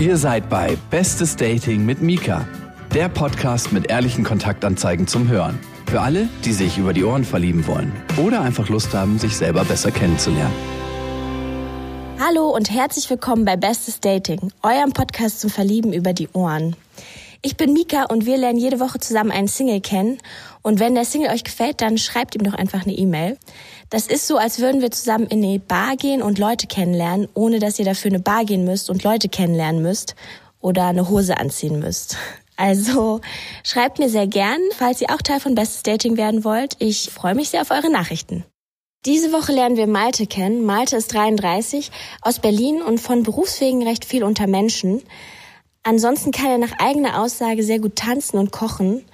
Ihr seid bei Bestes Dating mit Mika, der Podcast mit ehrlichen Kontaktanzeigen zum Hören. Für alle, die sich über die Ohren verlieben wollen oder einfach Lust haben, sich selber besser kennenzulernen. Hallo und herzlich willkommen bei Bestes Dating, eurem Podcast zum Verlieben über die Ohren. Ich bin Mika und wir lernen jede Woche zusammen einen Single kennen. Und wenn der Single euch gefällt, dann schreibt ihm doch einfach eine E-Mail. Das ist so, als würden wir zusammen in eine Bar gehen und Leute kennenlernen, ohne dass ihr dafür eine Bar gehen müsst und Leute kennenlernen müsst oder eine Hose anziehen müsst. Also schreibt mir sehr gern, falls ihr auch Teil von Bestes Dating werden wollt. Ich freue mich sehr auf eure Nachrichten. Diese Woche lernen wir Malte kennen. Malte ist 33, aus Berlin und von Berufswegen recht viel unter Menschen. Ansonsten kann er nach eigener Aussage sehr gut tanzen und kochen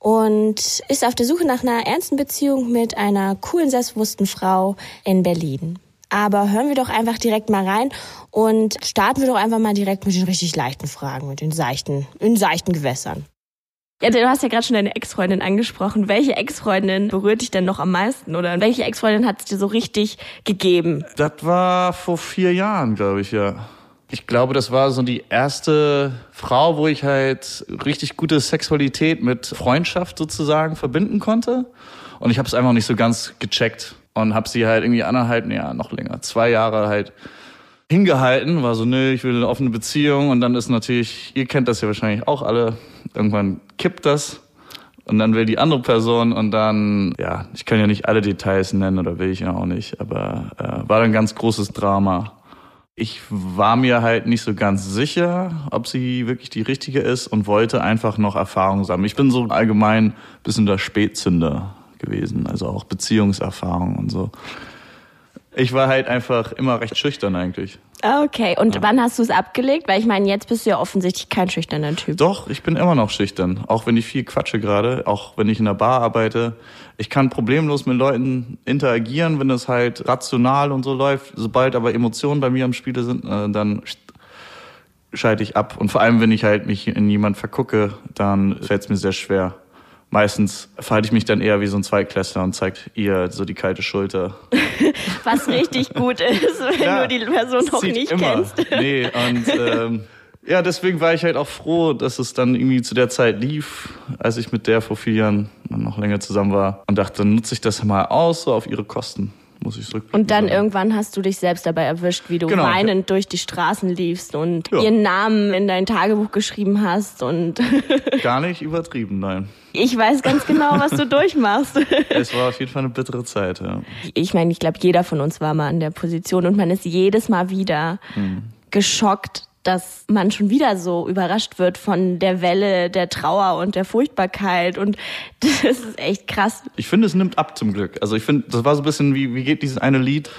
und ist auf der Suche nach einer ernsten Beziehung mit einer coolen, selbstbewussten Frau in Berlin. Aber hören wir doch einfach direkt mal rein und starten wir doch einfach mal direkt mit den richtig leichten Fragen, mit den seichten, in seichten Gewässern. Ja, du hast ja gerade schon deine Ex-Freundin angesprochen. Welche Ex-Freundin berührt dich denn noch am meisten? Oder welche Ex-Freundin hat es dir so richtig gegeben? Das war vor vier Jahren, glaube ich, ja. Ich glaube, das war so die erste Frau, wo ich halt richtig gute Sexualität mit Freundschaft sozusagen verbinden konnte. Und ich habe es einfach nicht so ganz gecheckt und habe sie halt irgendwie anderthalb, ja noch länger, zwei Jahre halt hingehalten. War so, nö, ich will eine offene Beziehung. Und dann ist natürlich, ihr kennt das ja wahrscheinlich auch alle, irgendwann kippt das. Und dann will die andere Person und dann, ja, ich kann ja nicht alle Details nennen oder will ich ja auch nicht, aber äh, war dann ein ganz großes Drama. Ich war mir halt nicht so ganz sicher, ob sie wirklich die richtige ist und wollte einfach noch Erfahrung sammeln. Ich bin so allgemein ein bisschen der Spätzünder gewesen, also auch Beziehungserfahrung und so. Ich war halt einfach immer recht schüchtern eigentlich. Okay, und ja. wann hast du es abgelegt? Weil ich meine, jetzt bist du ja offensichtlich kein schüchterner Typ. Doch, ich bin immer noch schüchtern. Auch wenn ich viel quatsche gerade, auch wenn ich in der Bar arbeite. Ich kann problemlos mit Leuten interagieren, wenn es halt rational und so läuft. Sobald aber Emotionen bei mir am Spiele sind, äh, dann schalte ich ab. Und vor allem, wenn ich halt mich in jemand vergucke, dann fällt es mir sehr schwer meistens verhalte ich mich dann eher wie so ein Zweiklässler und zeigt ihr so die kalte Schulter. Was richtig gut ist, wenn ja, du die Person noch nicht immer. kennst. Nee, und ähm, ja, deswegen war ich halt auch froh, dass es dann irgendwie zu der Zeit lief, als ich mit der vor vier Jahren noch länger zusammen war und dachte, dann nutze ich das mal aus, so auf ihre Kosten muss ich zurück. Und dann sagen. irgendwann hast du dich selbst dabei erwischt, wie du genau. weinend durch die Straßen liefst und ja. ihren Namen in dein Tagebuch geschrieben hast und gar nicht übertrieben, nein. Ich weiß ganz genau, was du durchmachst. es war auf jeden Fall eine bittere Zeit, ja. Ich meine, ich glaube, jeder von uns war mal in der Position und man ist jedes Mal wieder hm. geschockt, dass man schon wieder so überrascht wird von der Welle der Trauer und der Furchtbarkeit und das ist echt krass. Ich finde, es nimmt ab zum Glück. Also ich finde, das war so ein bisschen wie, wie geht dieses eine Lied?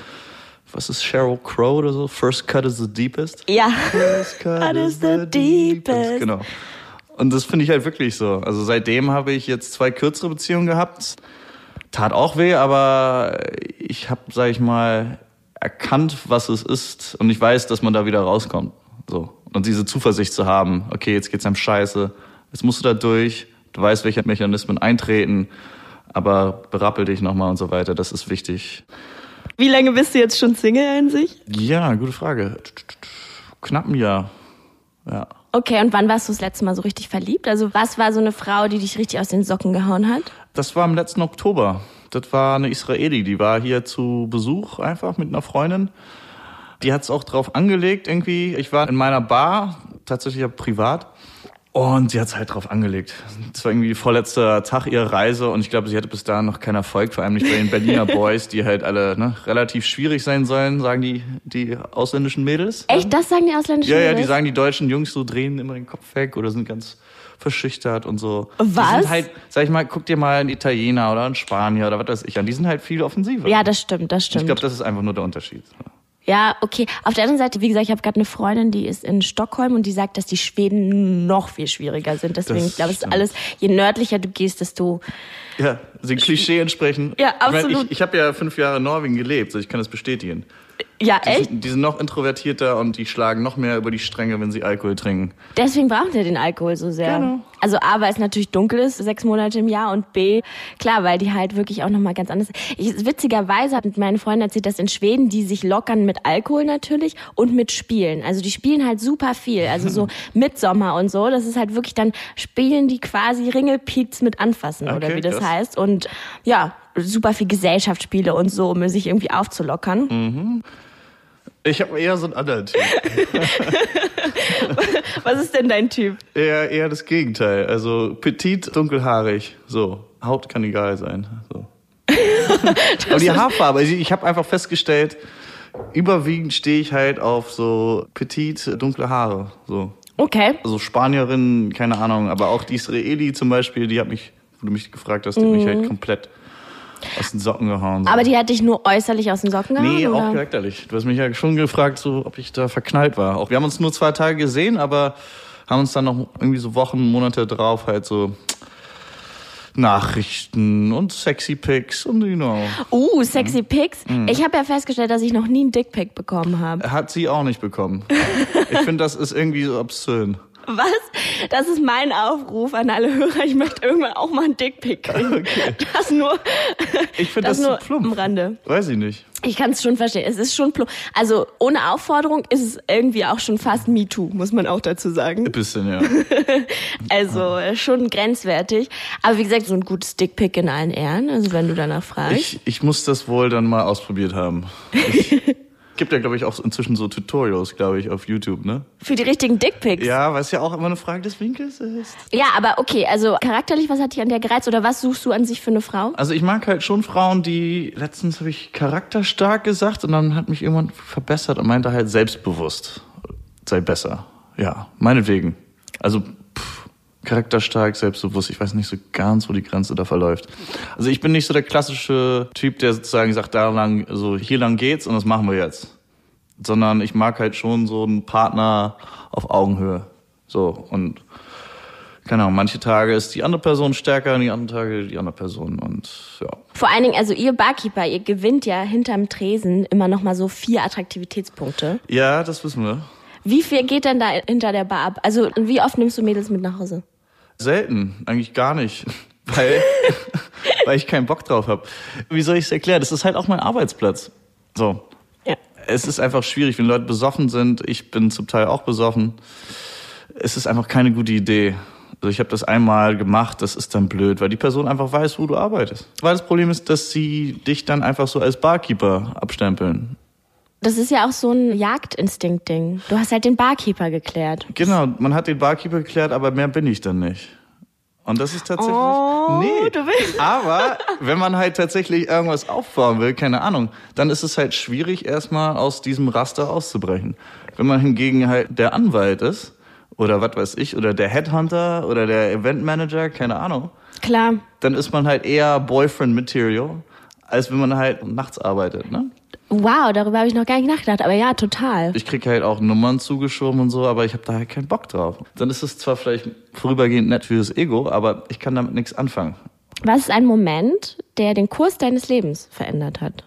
Was ist Sheryl Crow oder so? First cut is the deepest? Ja. First cut is the deepest. Genau. Und das finde ich halt wirklich so. Also seitdem habe ich jetzt zwei kürzere Beziehungen gehabt. Tat auch weh, aber ich habe, sag ich mal, erkannt, was es ist und ich weiß, dass man da wieder rauskommt. So. Und diese Zuversicht zu haben, okay, jetzt geht's einem scheiße, jetzt musst du da durch, du weißt, welche Mechanismen eintreten, aber berappel dich nochmal und so weiter, das ist wichtig. Wie lange bist du jetzt schon Single in sich? Ja, gute Frage. Knapp ein Jahr. Ja. Okay, und wann warst du das letzte Mal so richtig verliebt? Also was war so eine Frau, die dich richtig aus den Socken gehauen hat? Das war im letzten Oktober. Das war eine Israeli, die war hier zu Besuch einfach mit einer Freundin. Die hat es auch drauf angelegt irgendwie. Ich war in meiner Bar, tatsächlich privat. Und sie hat es halt drauf angelegt. Das war irgendwie vorletzter Tag ihrer Reise und ich glaube, sie hatte bis dahin noch keinen Erfolg, vor allem nicht bei den Berliner Boys, die halt alle ne, relativ schwierig sein sollen, sagen die, die ausländischen Mädels. Echt, das sagen die ausländischen ja, Mädels? Ja, ja, die sagen, die deutschen Jungs so drehen immer den Kopf weg oder sind ganz verschüchtert und so. Was? Die sind halt, sag ich mal, guck dir mal einen Italiener oder einen Spanier oder was weiß ich an. Die sind halt viel offensiver. Ja, das stimmt, das stimmt. Ich glaube, das ist einfach nur der Unterschied. Ja, okay. Auf der anderen Seite, wie gesagt, ich habe gerade eine Freundin, die ist in Stockholm und die sagt, dass die Schweden noch viel schwieriger sind. Deswegen, das ich glaube, es ist alles, je nördlicher du gehst, desto ja, dem Klischee entsprechen. Ja, absolut. Ich, mein, ich, ich habe ja fünf Jahre in Norwegen gelebt, so ich kann das bestätigen. Ja, Die echt? sind, die sind noch introvertierter und die schlagen noch mehr über die Stränge, wenn sie Alkohol trinken. Deswegen braucht er den Alkohol so sehr. Genau. Also A, weil es natürlich dunkel ist, sechs Monate im Jahr und B, klar, weil die halt wirklich auch nochmal ganz anders ich, Witzigerweise hat meine Freundin erzählt, dass in Schweden die sich lockern mit Alkohol natürlich und mit Spielen. Also die spielen halt super viel. Also so Mitsommer und so. Das ist halt wirklich, dann spielen die quasi Ringelpiez mit Anfassen oder Okay, wie das krass. heißt. Und ja, super viel Gesellschaftsspiele und so, um sich irgendwie aufzulockern. Ich habe eher so einen anderen Typ. Was ist denn dein Typ? Eher, eher das Gegenteil. Also petit, dunkelhaarig. So. Haut kann egal sein. So. Aber die Haarfarbe, also ich habe einfach festgestellt, überwiegend stehe ich halt auf so petit, dunkle Haare. So. Okay. Also Spanierin, keine Ahnung, aber auch die Israeli zum Beispiel, die hat mich, wo du mich gefragt hast, die hat mich halt komplett aus den Socken gehauen. So. Mhm. Aber die hat dich nur äußerlich aus den Socken gehauen? Nee, auch oder? charakterlich. Du hast mich ja schon gefragt, so, ob ich da verknallt war. Auch wir haben uns nur zwei Tage gesehen, aber haben uns dann noch irgendwie so Wochen, Monate drauf halt so Nachrichten und sexy Pics und you know. Uh, sexy Pics. Mhm. Ich habe ja festgestellt, dass ich noch nie einen Dickpic bekommen habe. Hat sie auch nicht bekommen. Ich finde, das ist irgendwie so obszön. Was? Das ist mein Aufruf an alle Hörer. Ich möchte irgendwann auch mal einen Dickpic kriegen. Das nur, Ich finde das, das nur zu plump. am Rande. Weiß ich nicht. Ich kann es schon verstehen. Es ist schon plump. Also ohne Aufforderung ist es irgendwie auch schon fast MeToo, muss man auch dazu sagen. Ein bisschen, ja. Also äh, schon grenzwertig. Aber wie gesagt, so ein gutes Dickpic in allen Ehren. Also wenn du danach fragst. Ich, ich muss das wohl dann mal ausprobiert haben. Ich, gibt ja, glaube ich, auch inzwischen so Tutorials, glaube ich, auf YouTube, ne? Für die richtigen Dickpics. Ja, was ja auch immer eine Frage des Winkels ist. Ja, aber okay, also charakterlich, was hat dich an der gereizt oder was suchst du an sich für eine Frau? Also ich mag halt schon Frauen, die letztens habe ich charakterstark gesagt und dann hat mich irgendwann verbessert und meinte halt selbstbewusst sei besser. Ja, meinetwegen. Also charakterstark, selbstbewusst. Ich weiß nicht so ganz, wo die Grenze da verläuft. Also ich bin nicht so der klassische Typ, der sozusagen sagt, da lang, so hier lang geht's und das machen wir jetzt. Sondern ich mag halt schon so einen Partner auf Augenhöhe. So und keine Ahnung, manche Tage ist die andere Person stärker, die anderen Tage die andere Person und ja. Vor allen Dingen, also ihr Barkeeper, ihr gewinnt ja hinterm Tresen immer noch mal so vier Attraktivitätspunkte. Ja, das wissen wir. Wie viel geht denn da hinter der Bar ab? Also wie oft nimmst du Mädels mit nach Hause? Selten, eigentlich gar nicht. Weil, weil ich keinen Bock drauf habe. Wie soll ich es erklären? Das ist halt auch mein Arbeitsplatz. So. Ja. Es ist einfach schwierig, wenn Leute besoffen sind. Ich bin zum Teil auch besoffen. Es ist einfach keine gute Idee. Also ich habe das einmal gemacht, das ist dann blöd, weil die Person einfach weiß, wo du arbeitest. Weil das Problem ist, dass sie dich dann einfach so als Barkeeper abstempeln. Das ist ja auch so ein Jagdinstinkt-Ding. Du hast halt den Barkeeper geklärt. Genau, man hat den Barkeeper geklärt, aber mehr bin ich dann nicht. Und das ist tatsächlich. Oh, nee. du willst- Aber wenn man halt tatsächlich irgendwas aufbauen will, keine Ahnung, dann ist es halt schwierig, erstmal aus diesem Raster auszubrechen. Wenn man hingegen halt der Anwalt ist, oder was weiß ich, oder der Headhunter oder der Eventmanager, keine Ahnung, Klar. dann ist man halt eher Boyfriend-Material, als wenn man halt nachts arbeitet, ne? Wow, darüber habe ich noch gar nicht nachgedacht. Aber ja, total. Ich krieg halt auch Nummern zugeschoben und so, aber ich habe da halt keinen Bock drauf. Dann ist es zwar vielleicht vorübergehend nett fürs Ego, aber ich kann damit nichts anfangen. Was ist ein Moment, der den Kurs deines Lebens verändert hat?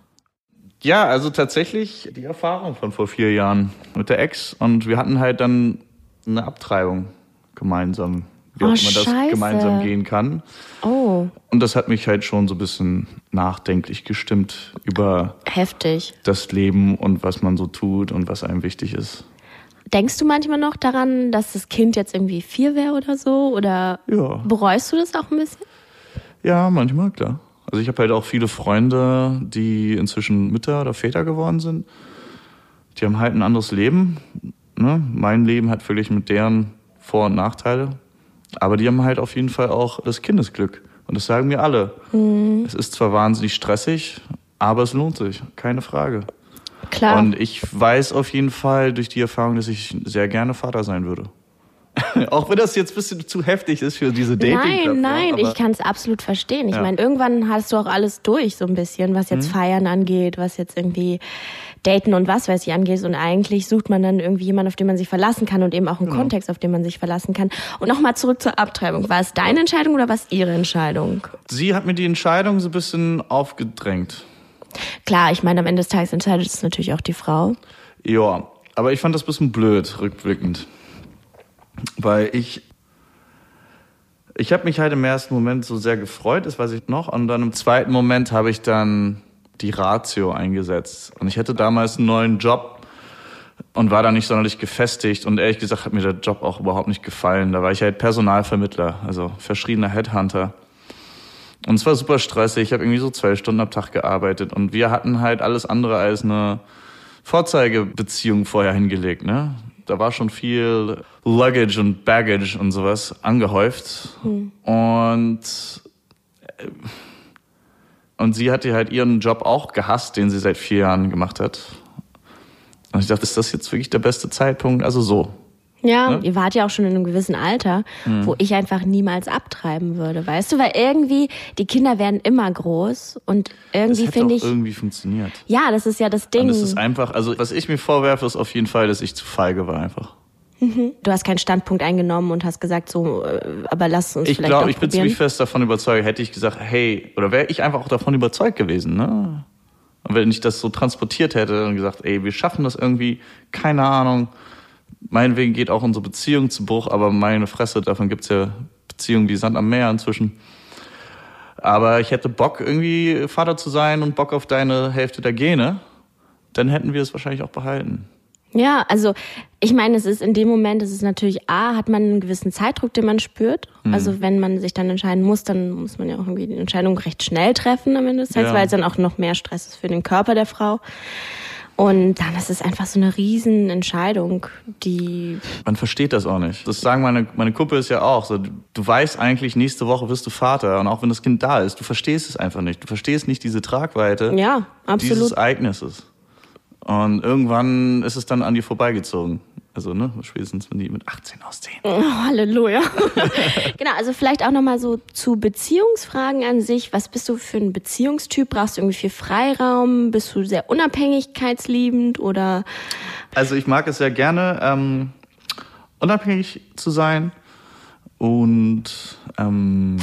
Ja, also tatsächlich die Erfahrung von vor vier Jahren mit der Ex und wir hatten halt dann eine Abtreibung gemeinsam, wie Oh, auch immer das Scheiße. gemeinsam gehen kann. Oh, Und das hat mich halt schon so ein bisschen nachdenklich gestimmt über heftig. das Leben und was man so tut und was einem wichtig ist. Denkst du manchmal noch daran, dass das Kind jetzt irgendwie vier wäre oder so? Oder Ja. bereust du das auch ein bisschen? Ja, manchmal, klar. Also ich habe halt auch viele Freunde, die inzwischen Mütter oder Väter geworden sind. Die haben halt ein anderes Leben. Ne? Mein Leben hat völlig mit deren Vor- und Nachteile. Aber die haben halt auf jeden Fall auch das Kindesglück. Und das sagen mir alle. Es ist zwar wahnsinnig stressig, aber es lohnt sich. Keine Frage. Klar. Und ich weiß auf jeden Fall durch die Erfahrung, dass ich sehr gerne Vater sein würde. auch wenn das jetzt ein bisschen zu heftig ist für diese dating Nein, nein, ich kann es absolut verstehen. Ich Ja. meine, irgendwann hast du auch alles durch, so ein bisschen, was Mhm. jetzt Feiern angeht, was jetzt irgendwie Daten und was weiß ich angeht. Und eigentlich sucht man dann irgendwie jemanden, auf den man sich verlassen kann und eben auch einen Genau. Kontext, auf den man sich verlassen kann. Und nochmal zurück zur Abtreibung. War es deine Entscheidung oder war es ihre Entscheidung? Sie hat mir die Entscheidung so ein bisschen aufgedrängt. Klar, ich meine, am Ende des Tages entscheidet es natürlich auch die Frau. Ja, aber ich fand das ein bisschen blöd, rückblickend. Weil ich. Ich habe mich halt im ersten Moment so sehr gefreut, das weiß ich noch. Und dann im zweiten Moment habe ich dann die Ratio eingesetzt. Und ich hatte damals einen neuen Job und war da nicht sonderlich gefestigt. Und ehrlich gesagt hat mir der Job auch überhaupt nicht gefallen. Da war ich halt Personalvermittler, also verschriebener Headhunter. Und es war super stressig. Ich habe irgendwie so zwei Stunden am Tag gearbeitet. Und wir hatten halt alles andere als eine Vorzeigebeziehung vorher hingelegt. Ne? Da war schon viel Luggage und Baggage und sowas angehäuft. Hm. Und äh, und sie hatte halt ihren Job auch gehasst, den sie seit vier Jahren gemacht hat. Und ich dachte, ist das jetzt wirklich der beste Zeitpunkt? Also so. Ja, ne? ihr wart ja auch schon in einem gewissen Alter, mhm. wo ich einfach niemals abtreiben würde, weißt du? Weil irgendwie, die Kinder werden immer groß und irgendwie finde ich. irgendwie funktioniert. Ja, das ist ja das Ding. Und es ist einfach, also was ich mir vorwerfe, ist auf jeden Fall, dass ich zu feige war einfach. Mhm. Du hast keinen Standpunkt eingenommen und hast gesagt, so, äh, aber lass uns ich vielleicht glaub, Ich bin ziemlich fest davon überzeugt, hätte ich gesagt, hey, oder wäre ich einfach auch davon überzeugt gewesen, ne? Und wenn ich das so transportiert hätte und gesagt, ey, wir schaffen das irgendwie, keine Ahnung, meinetwegen geht auch unsere Beziehung zu Bruch, aber meine Fresse, davon gibt's ja Beziehungen wie Sand am Meer inzwischen. Aber ich hätte Bock, irgendwie Vater zu sein und Bock auf deine Hälfte der Gene, dann hätten wir es wahrscheinlich auch behalten. Ja, also ich meine, es ist in dem Moment, es ist natürlich A, hat man einen gewissen Zeitdruck, den man spürt. Mhm. Also wenn man sich dann entscheiden muss, dann muss man ja auch irgendwie die Entscheidung recht schnell treffen am Ende des Tages, ja. weil es dann auch noch mehr Stress ist für den Körper der Frau. Und dann ist es einfach so eine Riesenentscheidung, die. Man versteht das auch nicht. Das sagen meine, meine Kumpel ist ja auch so. Du weißt eigentlich, nächste Woche wirst du Vater. Und auch wenn das Kind da ist, du verstehst es einfach nicht. Du verstehst nicht diese Tragweite ja, absolut. dieses Ereignisses. Und irgendwann ist es dann an dir vorbeigezogen. Also, ne, spätestens wenn die mit 18 ausziehen. Oh, Halleluja. genau, also vielleicht auch nochmal so zu Beziehungsfragen an sich. Was bist du für ein Beziehungstyp? Brauchst du irgendwie viel Freiraum? Bist du sehr unabhängigkeitsliebend oder? Also ich mag es sehr gerne, ähm, unabhängig zu sein und ähm,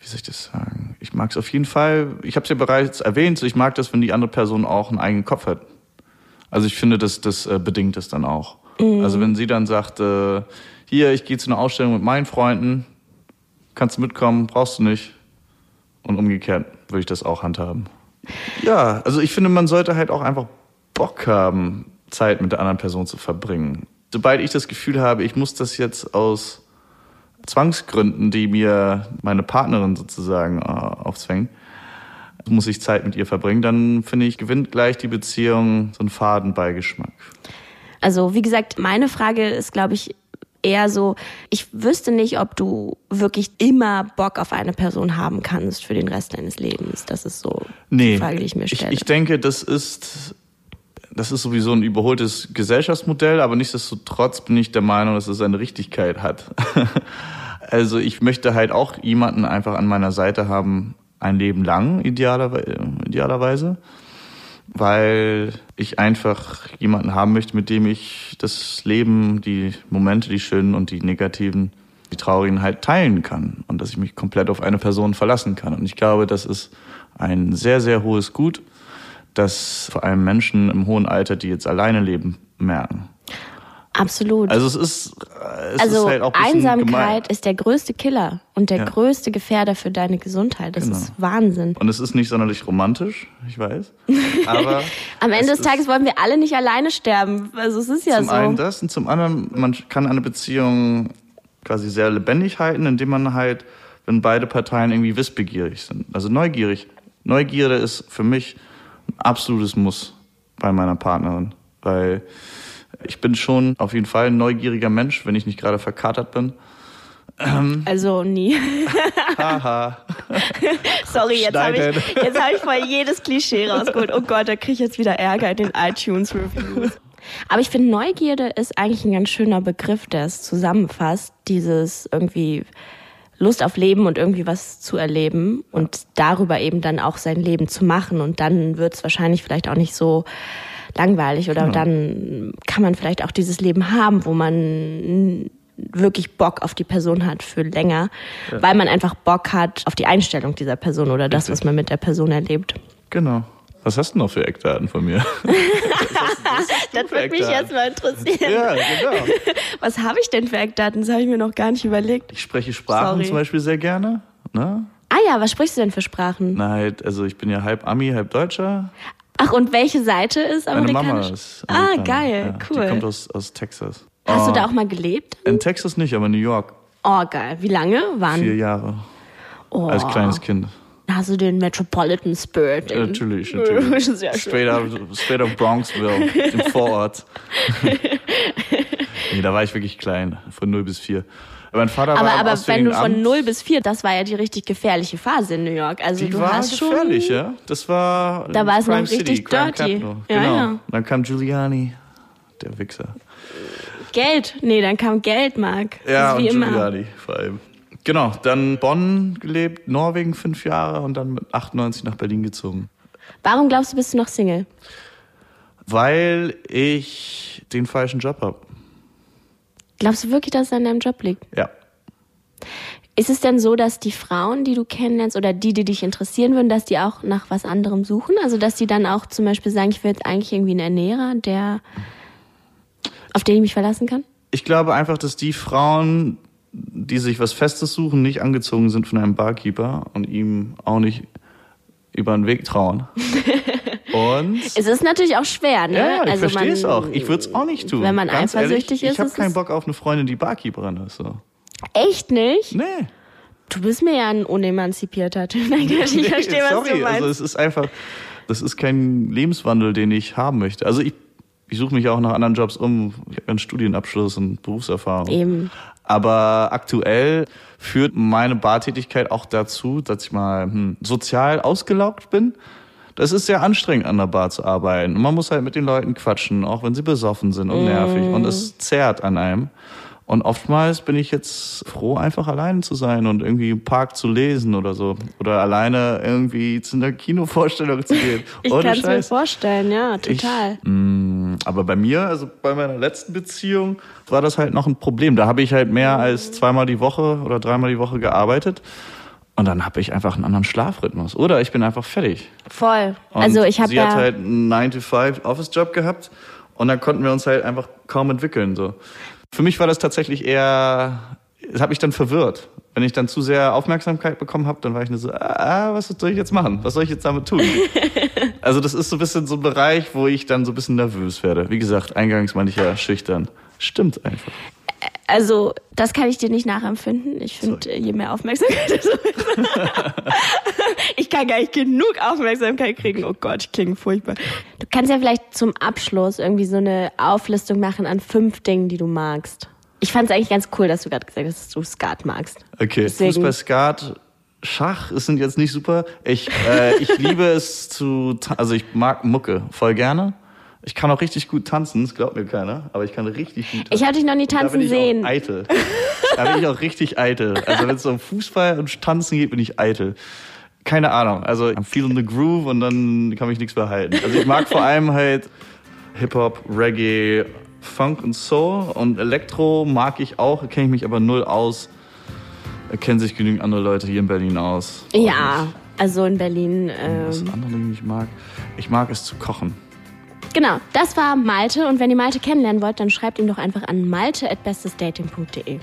wie soll ich das sagen? Ich mag es auf jeden Fall, ich habe es ja bereits erwähnt, ich mag das, wenn die andere Person auch einen eigenen Kopf hat. Also ich finde, das, das äh, bedingt es dann auch. Mhm. Also wenn sie dann sagt, äh, hier, ich gehe zu einer Ausstellung mit meinen Freunden, kannst du mitkommen, brauchst du nicht. Und umgekehrt würde ich das auch handhaben. Ja, also ich finde, man sollte halt auch einfach Bock haben, Zeit mit der anderen Person zu verbringen. Sobald ich das Gefühl habe, ich muss das jetzt aus Zwangsgründen, die mir meine Partnerin sozusagen äh, aufzwängen, muss ich Zeit mit ihr verbringen, dann finde ich, gewinnt gleich die Beziehung so einen Fadenbeigeschmack. Also, wie gesagt, meine Frage ist, glaube ich, eher so, ich wüsste nicht, ob du wirklich immer Bock auf eine Person haben kannst für den Rest deines Lebens. Das ist so nee, die Frage, die ich mir stelle. Ich, ich denke, das ist, das ist sowieso ein überholtes Gesellschaftsmodell, aber nichtsdestotrotz bin ich der Meinung, dass es seine Richtigkeit hat. also ich möchte halt auch jemanden einfach an meiner Seite haben, ein Leben lang, idealerweise, weil ich einfach jemanden haben möchte, mit dem ich das Leben, die Momente, die schönen und die negativen, die traurigen halt teilen kann und dass ich mich komplett auf eine Person verlassen kann. Und ich glaube, das ist ein sehr, sehr hohes Gut, das vor allem Menschen im hohen Alter, die jetzt alleine leben, merken. Absolut. Also es ist, es also ist halt auch Einsamkeit ist der größte Killer und der ja. größte Gefährder für deine Gesundheit. Das genau. ist Wahnsinn. Und es ist nicht sonderlich romantisch, ich weiß. Aber am Ende des Tages wollen wir alle nicht alleine sterben. Also es ist ja zum so. Zum einen das und zum anderen, man kann eine Beziehung quasi sehr lebendig halten, indem man halt, wenn beide Parteien irgendwie wissbegierig sind, also neugierig. Neugierde ist für mich ein absolutes Muss bei meiner Partnerin, weil ich bin schon auf jeden Fall ein neugieriger Mensch, wenn ich nicht gerade verkatert bin. Ähm, also nie. Haha. Sorry, jetzt habe ich, jetzt hab ich voll jedes Klischee rausgeholt. Oh Gott, da kriege ich jetzt wieder Ärger in den iTunes-Reviews. Aber ich finde, Neugierde ist eigentlich ein ganz schöner Begriff, der es zusammenfasst. Dieses irgendwie Lust auf Leben und irgendwie was zu erleben und darüber eben dann auch sein Leben zu machen. Und dann wird es wahrscheinlich vielleicht auch nicht so langweilig oder genau. dann kann man vielleicht auch dieses Leben haben, wo man wirklich Bock auf die Person hat für länger, ja. weil man einfach Bock hat auf die Einstellung dieser Person oder das, was man mit der Person erlebt. Genau. Was hast du noch für Eckdaten von mir? das würde mich jetzt mal interessieren. Ja, genau. Was habe ich denn für Eckdaten? Das habe ich mir noch gar nicht überlegt. Ich spreche Sprachen Sorry. zum Beispiel sehr gerne. Ne? Ah ja, was sprichst du denn für Sprachen? Na, halt, also ich bin ja halb Ami, halb Deutscher. Ach, und welche Seite ist Meine amerikanisch? Mama ist ah, geil, ja, cool. Die kommt aus, aus Texas. Hast Oh, du da auch mal gelebt? In Texas nicht, aber in New York. Oh, geil. Wie lange? Wann? Vier Jahre. Oh. Als kleines Kind. Hast du den Metropolitan Spirit? in- Natürlich, natürlich. Sehr. Straight out, straight out Bronxville, im Vorort. nee, da war ich wirklich klein, von 0 bis 4. Mein Vater Aber, war im aber wenn du von Amt. 0 bis 4, das war ja die richtig gefährliche Phase in New York. Also Die du war hast schon. gefährlich, ja. Das war Da war es noch Crime City, richtig Crime dirty. Capital. Ja, genau. ja. Dann kam Giuliani, der Wichser. Geld. Nee, dann kam Geld, Marc. Ja, und immer. Giuliani vor allem. Genau, dann Bonn gelebt, Norwegen fünf Jahre und dann mit 98 nach Berlin gezogen. Warum glaubst du, bist du noch Single? Weil ich den falschen Job habe. Glaubst du wirklich, dass es an deinem Job liegt? Ja. Ist es denn so, dass die Frauen, die du kennenlernst oder die, die dich interessieren würden, dass die auch nach was anderem suchen? Also, dass die dann auch zum Beispiel sagen, ich will jetzt eigentlich irgendwie einen Ernährer, der, auf den ich mich verlassen kann? Ich glaube einfach, dass die Frauen, die sich was Festes suchen, nicht angezogen sind von einem Barkeeper und ihm auch nicht über den Weg trauen. Und Es ist natürlich auch schwer, ne? ja, ich also verstehe es auch. Ich würde es auch nicht tun. Wenn man Ganz eifersüchtig ehrlich, ist, Ich habe keinen Bock auf eine Freundin, die Barkeeperin ist. So. Echt nicht? Nee. Du bist mir ja ein unemanzipierter Typ. Nein, ich Nee, verstehe, was sorry, du meinst. also es ist einfach, das ist kein Lebenswandel, den ich haben möchte. Also ich, ich suche mich auch nach anderen Jobs um. Ich habe einen Studienabschluss und Berufserfahrung. Eben. Aber aktuell führt meine Bartätigkeit auch dazu, dass ich mal hm, sozial ausgelaugt bin. Das ist sehr anstrengend, an der Bar zu arbeiten. Und man muss halt mit den Leuten quatschen, auch wenn sie besoffen sind und nervig. Und es zerrt an einem. Und oftmals bin ich jetzt froh, einfach alleine zu sein und irgendwie im Park zu lesen oder so. Oder alleine irgendwie zu einer Kinovorstellung zu gehen. Ich kann es mir vorstellen, ja, Ich- total. Mm, aber bei mir, also bei meiner letzten Beziehung, war das halt noch ein Problem. Da habe ich halt mehr als zweimal die Woche oder dreimal die Woche gearbeitet. Und dann habe ich einfach einen anderen Schlafrhythmus. Oder ich bin einfach fertig. Voll. Und also ich habe sie ja. hat halt einen 9-to-5-Office-Job gehabt. Und dann konnten wir uns halt einfach kaum entwickeln. So. Für mich war das tatsächlich eher, es hat mich dann verwirrt. Wenn ich dann zu sehr Aufmerksamkeit bekommen habe, dann war ich nur so, ah, was soll ich jetzt machen? Was soll ich jetzt damit tun? also das ist so ein bisschen so ein Bereich, wo ich dann so ein bisschen nervös werde. Wie gesagt, eingangs meine ich ja schüchtern. Stimmt einfach. Also, das kann ich dir nicht nachempfinden. Ich finde, je mehr Aufmerksamkeit, desto besser. ich kann gar nicht genug Aufmerksamkeit kriegen. Oh Gott, ich klinge furchtbar. Du kannst ja vielleicht zum Abschluss irgendwie so eine Auflistung machen an fünf Dingen, die du magst. Ich fand es eigentlich ganz cool, dass du gerade gesagt hast, dass du Skat magst. Okay, Deswegen- Fußball, Skat, Schach es sind jetzt nicht super. Ich, äh, ich liebe es zu, also ich mag Mucke voll gerne. Ich kann auch richtig gut tanzen, das glaubt mir keiner, aber ich kann richtig gut tanzen. Ich habe dich noch nie Und da tanzen bin ich sehen. Auch eitel. Da bin ich auch richtig eitel. Also wenn es um Fußball und Tanzen geht, bin ich eitel. Keine Ahnung. Also I'm feeling the groove und dann kann mich nichts mehr halten. Also ich mag vor allem halt Hip-Hop, Reggae, Funk und Soul und Elektro mag ich auch, kenne ich mich aber null aus. Kennen sich genügend andere Leute hier in Berlin aus. Ja, also in Berlin. Was Ähm, andere Dinge ich mag? Ich mag es zu kochen. Genau, das war Malte. Und wenn ihr Malte kennenlernen wollt, dann schreibt ihm doch einfach an malte.bestesdating.de.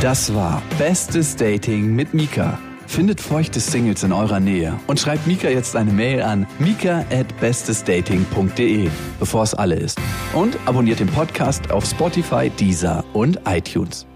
Das war Bestes Dating mit Mika. Findet feuchte Singles in eurer Nähe und schreibt Mika jetzt eine Mail an mika at bestesdating.de, bevor es alle ist. Und abonniert den Podcast auf Spotify, Deezer und iTunes.